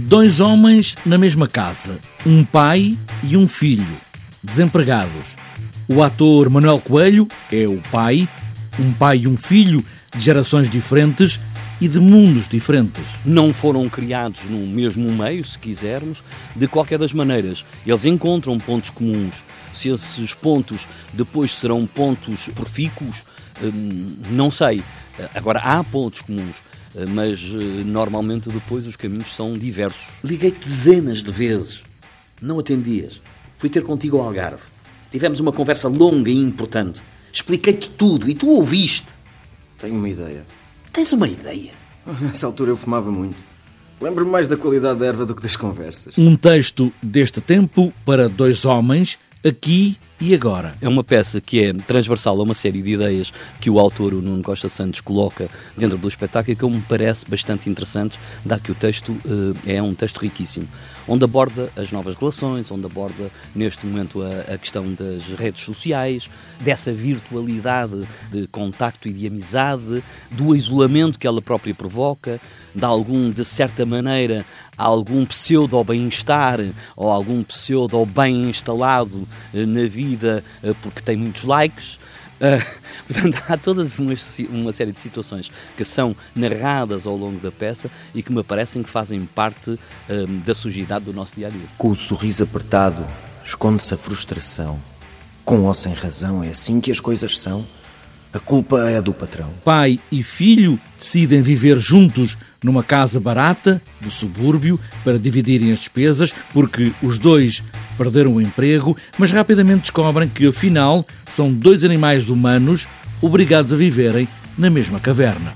Dois homens na mesma casa, um pai e um filho, desempregados. O ator Manuel Coelho é o pai, um pai e um filho de gerações diferentes e de mundos diferentes. Não foram criados no mesmo meio, se quisermos, de qualquer das maneiras. Eles encontram pontos comuns. Se esses pontos depois serão pontos profícuos, hum, não sei. Agora, há pontos comuns. Eh, mas eh, normalmente depois os caminhos são diversos. Liguei-te dezenas de vezes. Não atendias. Fui ter contigo ao Algarve. Tivemos uma conversa longa e importante. Expliquei-te tudo e tu ouviste. Tenho uma ideia. Tens uma ideia? Nessa altura eu fumava muito. Lembro-me mais da qualidade da erva do que das conversas. Um texto deste tempo para dois homens aqui e agora. É uma peça que é transversal a uma série de ideias que o autor, o Nuno Costa Santos, coloca dentro do espetáculo e que me parece bastante interessante, dado que o texto uh, é um texto riquíssimo, onde aborda as novas relações, onde aborda neste momento a, a questão das redes sociais, dessa virtualidade de contacto e de amizade, do isolamento que ela própria provoca, de algum, de certa maneira, algum pseudo-bem-estar ou algum pseudo-bem instalado na vida eh, porque tem muitos likes. Uh, portanto, há toda uma, uma, série de situações que são narradas ao longo da peça e que me parecem que fazem parte uh, da sujidade do nosso dia a dia. Com o sorriso apertado, esconde-se a frustração. Com ou sem razão, é assim que as coisas são. A culpa é do patrão. Pai e filho decidem viver juntos numa casa barata do subúrbio para dividirem as despesas, porque os dois perderam o emprego, mas rapidamente descobrem que afinal são dois animais humanos obrigados a viverem na mesma caverna.